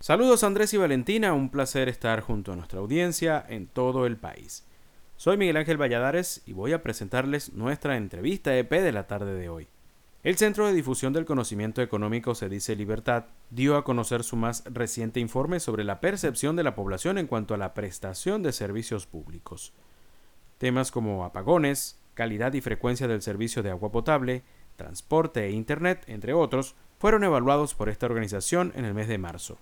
Saludos Andrés y Valentina, un placer estar junto a nuestra audiencia en todo el país. Soy Miguel Ángel Valladares y voy a presentarles nuestra entrevista EP de la tarde de hoy. El Centro de Difusión del Conocimiento Económico Se dice Libertad dio a conocer su más reciente informe sobre la percepción de la población en cuanto a la prestación de servicios públicos. Temas como apagones, calidad y frecuencia del servicio de agua potable, transporte e Internet, entre otros, fueron evaluados por esta organización en el mes de marzo.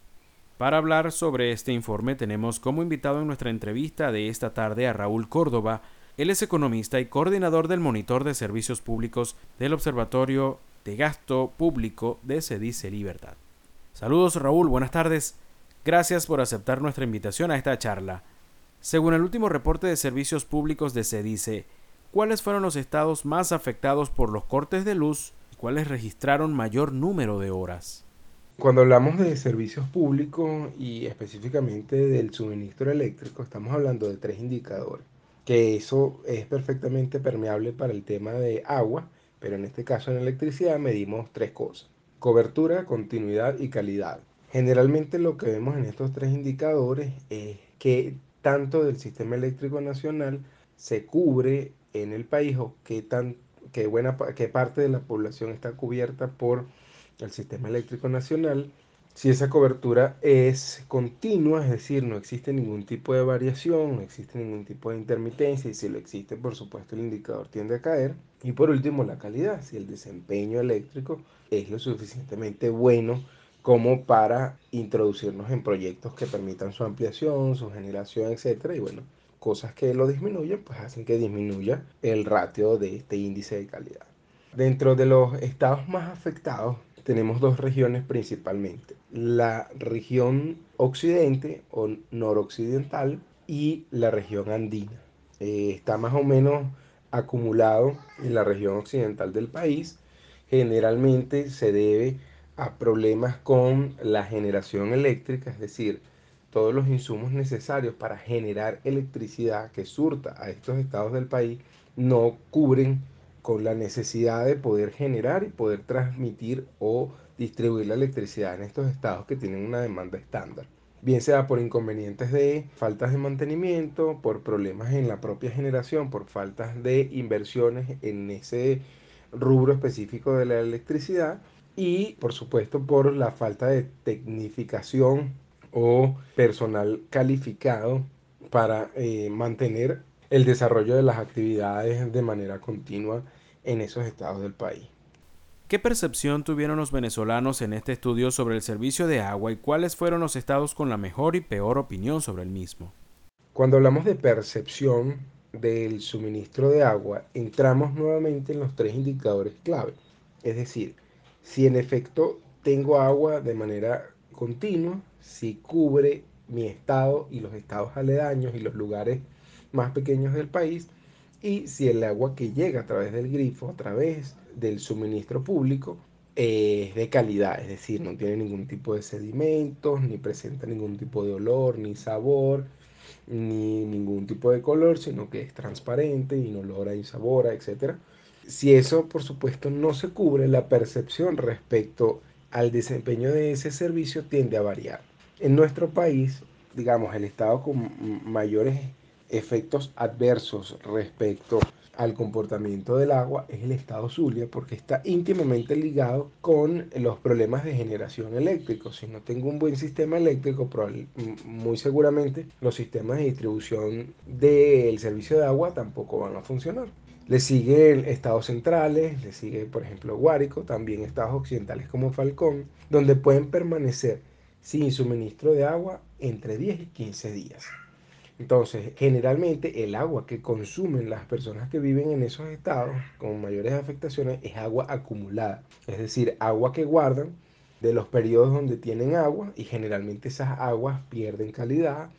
Para hablar sobre este informe tenemos como invitado en nuestra entrevista de esta tarde a Raúl Córdoba. Él es economista y coordinador del monitor de servicios públicos del Observatorio de Gasto Público de Cedice Libertad. Saludos Raúl, buenas tardes. Gracias por aceptar nuestra invitación a esta charla. Según el último reporte de servicios públicos de Cedice, ¿cuáles fueron los estados más afectados por los cortes de luz y cuáles registraron mayor número de horas? Cuando hablamos de servicios públicos y específicamente del suministro eléctrico, estamos hablando de tres indicadores, que eso es perfectamente permeable para el tema de agua, pero en este caso en electricidad medimos tres cosas, cobertura, continuidad y calidad. Generalmente lo que vemos en estos tres indicadores es que tanto del sistema eléctrico nacional se cubre en el país o qué, tan, qué, buena, qué parte de la población está cubierta por el sistema eléctrico nacional, si esa cobertura es continua, es decir, no existe ningún tipo de variación, no existe ningún tipo de intermitencia y si lo existe, por supuesto, el indicador tiende a caer. Y por último, la calidad, si el desempeño eléctrico es lo suficientemente bueno como para introducirnos en proyectos que permitan su ampliación, su generación, etc. Y bueno, cosas que lo disminuyen, pues hacen que disminuya el ratio de este índice de calidad. Dentro de los estados más afectados tenemos dos regiones principalmente. La región occidente o noroccidental y la región andina. Eh, está más o menos acumulado en la región occidental del país. Generalmente se debe a problemas con la generación eléctrica, es decir, todos los insumos necesarios para generar electricidad que surta a estos estados del país no cubren con la necesidad de poder generar y poder transmitir o distribuir la electricidad en estos estados que tienen una demanda estándar. Bien sea por inconvenientes de faltas de mantenimiento, por problemas en la propia generación, por faltas de inversiones en ese rubro específico de la electricidad y por supuesto por la falta de tecnificación o personal calificado para eh, mantener el desarrollo de las actividades de manera continua en esos estados del país. ¿Qué percepción tuvieron los venezolanos en este estudio sobre el servicio de agua y cuáles fueron los estados con la mejor y peor opinión sobre el mismo? Cuando hablamos de percepción del suministro de agua, entramos nuevamente en los tres indicadores clave. Es decir, si en efecto tengo agua de manera continua, si cubre mi estado y los estados aledaños y los lugares más pequeños del país, y si el agua que llega a través del grifo, a través del suministro público, es de calidad, es decir, no tiene ningún tipo de sedimentos, ni presenta ningún tipo de olor, ni sabor, ni ningún tipo de color, sino que es transparente, inolora, insabora, etc. Si eso, por supuesto, no se cubre, la percepción respecto al desempeño de ese servicio tiende a variar. En nuestro país, digamos, el estado con mayores efectos adversos respecto al comportamiento del agua es el estado Zulia porque está íntimamente ligado con los problemas de generación eléctrica. Si no tengo un buen sistema eléctrico, muy seguramente los sistemas de distribución del servicio de agua tampoco van a funcionar. Le sigue estados centrales, le sigue por ejemplo Guárico, también estados occidentales como Falcón, donde pueden permanecer sin suministro de agua entre 10 y 15 días. Entonces, generalmente el agua que consumen las personas que viven en esos estados con mayores afectaciones es agua acumulada, es decir, agua que guardan de los periodos donde tienen agua y generalmente esas aguas pierden calidad,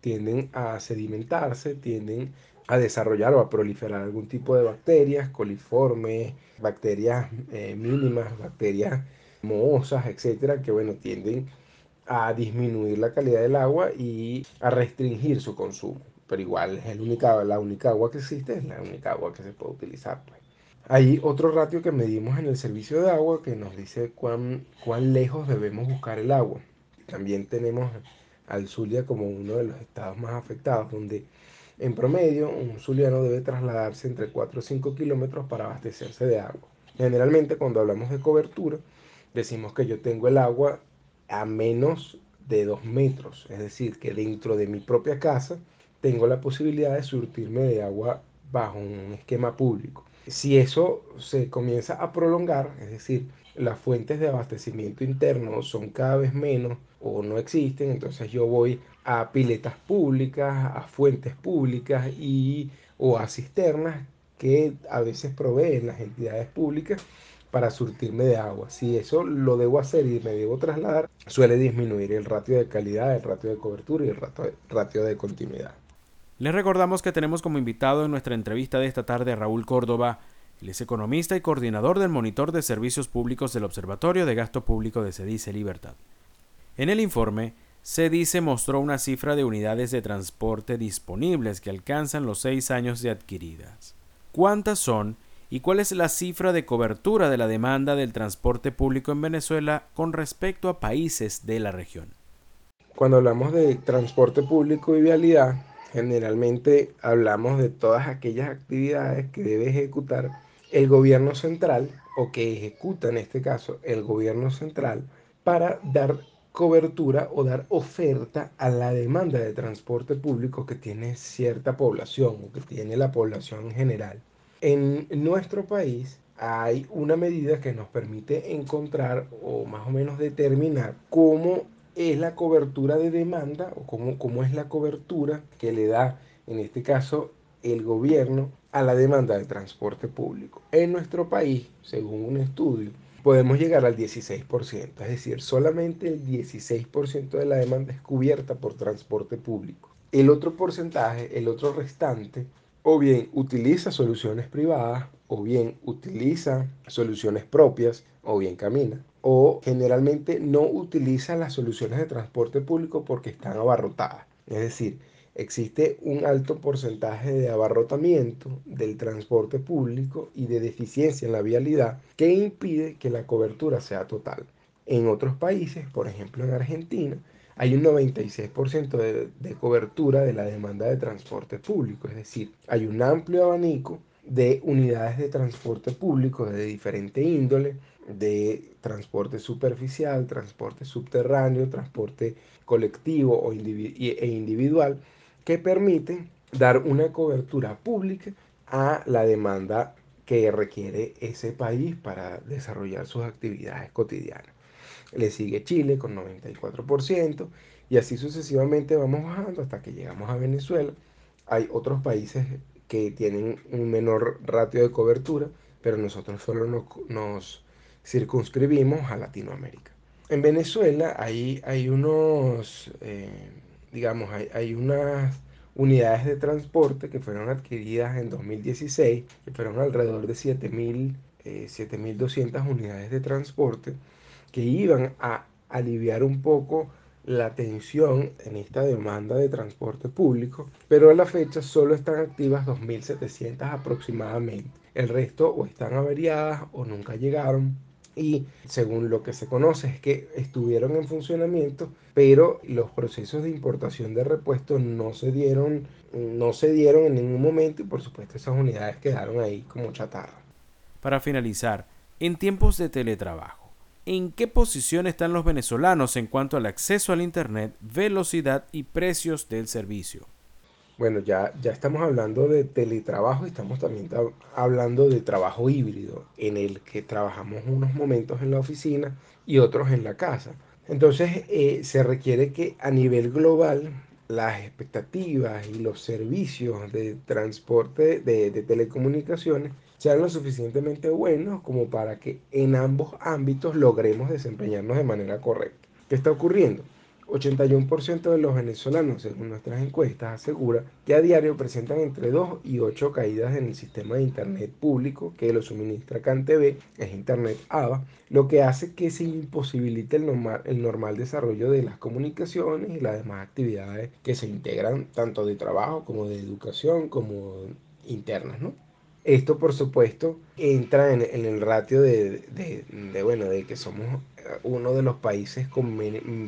tienden a sedimentarse, tienden a desarrollar o a proliferar algún tipo de bacterias, coliformes, bacterias eh, mínimas, bacterias mohosas, etcétera, que bueno, tienden a disminuir la calidad del agua y a restringir su consumo. Pero igual es única, la única agua que existe, es la única agua que se puede utilizar. Pues. Hay otro ratio que medimos en el servicio de agua que nos dice cuán, cuán lejos debemos buscar el agua. También tenemos al Zulia como uno de los estados más afectados, donde en promedio un zuliano debe trasladarse entre 4 o 5 kilómetros para abastecerse de agua. Generalmente cuando hablamos de cobertura, decimos que yo tengo el agua a menos de 2 metros, es decir, que dentro de mi propia casa tengo la posibilidad de surtirme de agua bajo un esquema público. Si eso se comienza a prolongar, es decir, las fuentes de abastecimiento interno son cada vez menos o no existen, entonces yo voy a piletas públicas, a fuentes públicas y o a cisternas que a veces proveen las entidades públicas para surtirme de agua. Si eso lo debo hacer y me debo trasladar, suele disminuir el ratio de calidad, el ratio de cobertura y el ratio de continuidad. Les recordamos que tenemos como invitado en nuestra entrevista de esta tarde a Raúl Córdoba, él es economista y coordinador del Monitor de Servicios Públicos del Observatorio de Gasto Público de Cedice Libertad. En el informe, Cedice mostró una cifra de unidades de transporte disponibles que alcanzan los seis años de adquiridas. ¿Cuántas son y cuál es la cifra de cobertura de la demanda del transporte público en Venezuela con respecto a países de la región? Cuando hablamos de transporte público y vialidad, generalmente hablamos de todas aquellas actividades que debe ejecutar el gobierno central o que ejecuta en este caso el gobierno central para dar cobertura o dar oferta a la demanda de transporte público que tiene cierta población o que tiene la población en general. En nuestro país hay una medida que nos permite encontrar o más o menos determinar cómo es la cobertura de demanda o cómo, cómo es la cobertura que le da, en este caso, el gobierno a la demanda de transporte público. En nuestro país, según un estudio, podemos llegar al 16%, es decir, solamente el 16% de la demanda es cubierta por transporte público. El otro porcentaje, el otro restante, o bien utiliza soluciones privadas, o bien utiliza soluciones propias, o bien camina o generalmente no utiliza las soluciones de transporte público porque están abarrotadas. Es decir, existe un alto porcentaje de abarrotamiento del transporte público y de deficiencia en la vialidad que impide que la cobertura sea total. En otros países, por ejemplo en Argentina, hay un 96% de, cobertura de la demanda de transporte público, es decir, hay un amplio abanico de unidades de transporte público de diferente índole, de transporte superficial, transporte subterráneo, transporte colectivo e individual, que permiten dar una cobertura pública a la demanda que requiere ese país para desarrollar sus actividades cotidianas. Le sigue Chile con 94% y así sucesivamente vamos bajando hasta que llegamos a Venezuela. Hay otros países que tienen un menor ratio de cobertura, pero nosotros solo nos, circunscribimos a Latinoamérica. En Venezuela hay, hay unos, eh, digamos, hay, unas unidades de transporte que fueron adquiridas en 2016, que fueron alrededor de 7.200 eh, unidades de transporte, que iban a aliviar un poco la tensión en esta demanda de transporte público, pero a la fecha solo están activas 2.700 aproximadamente. El resto o están averiadas o nunca llegaron y según lo que se conoce es que estuvieron en funcionamiento, pero los procesos de importación de repuestos no se dieron, no se dieron en ningún momento y por supuesto esas unidades quedaron ahí como chatarra. Para finalizar, en tiempos de teletrabajo, ¿En qué posición están los venezolanos en cuanto al acceso al Internet, velocidad y precios del servicio? Bueno, ya, ya estamos hablando de teletrabajo estamos también hablando de trabajo híbrido, en el que trabajamos unos momentos en la oficina y otros en la casa. Entonces, eh, se requiere que a nivel global las expectativas y los servicios de transporte de telecomunicaciones sean lo suficientemente buenos como para que en ambos ámbitos logremos desempeñarnos de manera correcta. ¿Qué está ocurriendo? 81% de los venezolanos, según nuestras encuestas, asegura que a diario presentan entre 2 y 8 caídas en el sistema de Internet público que lo suministra CanTV, es Internet ABA, lo que hace que se imposibilite el normal, el normal desarrollo de las comunicaciones y las demás actividades que se integran tanto de trabajo como de educación como internas, ¿no? Esto, por supuesto, entra en, el ratio de, bueno, de que somos uno de los países con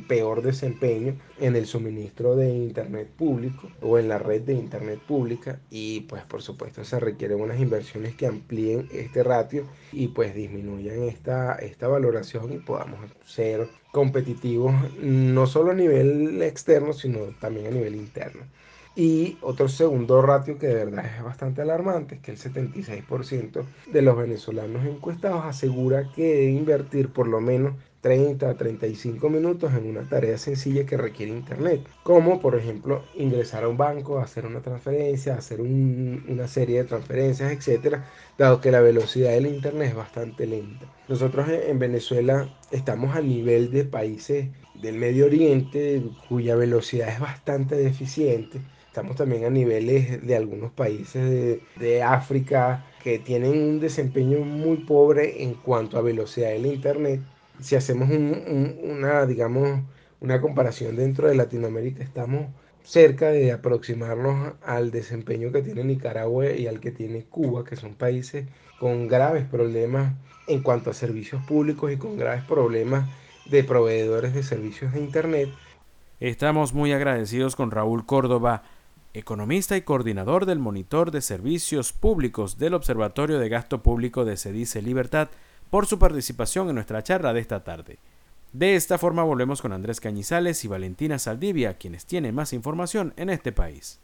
peor desempeño en el suministro de Internet público o en la red de Internet pública y pues por supuesto se requieren unas inversiones que amplíen este ratio y pues disminuyan esta, esta valoración y podamos ser competitivos no solo a nivel externo sino también a nivel interno. Y otro segundo ratio que de verdad es bastante alarmante es que el 76% de los venezolanos encuestados asegura que debe invertir por lo menos 30 a 35 minutos en una tarea sencilla que requiere internet, como por ejemplo ingresar a un banco, hacer una transferencia, hacer una serie de transferencias, etcétera, dado que la velocidad del internet es bastante lenta. Nosotros en Venezuela estamos a nivel de países del Medio Oriente cuya velocidad es bastante deficiente Estamos también a niveles de algunos países de, África que tienen un desempeño muy pobre en cuanto a velocidad del Internet. Si hacemos una, digamos, una comparación dentro de Latinoamérica, estamos cerca de aproximarnos al desempeño que tiene Nicaragua y al que tiene Cuba, que son países con graves problemas en cuanto a servicios públicos y con graves problemas de proveedores de servicios de Internet. Estamos muy agradecidos con Raúl Córdoba economista y coordinador del Monitor de Servicios Públicos del Observatorio de Gasto Público de Cedice Libertad, por su participación en nuestra charla de esta tarde. De esta forma volvemos con Andrés Cañizales y Valentina Saldivia, quienes tienen más información en este país.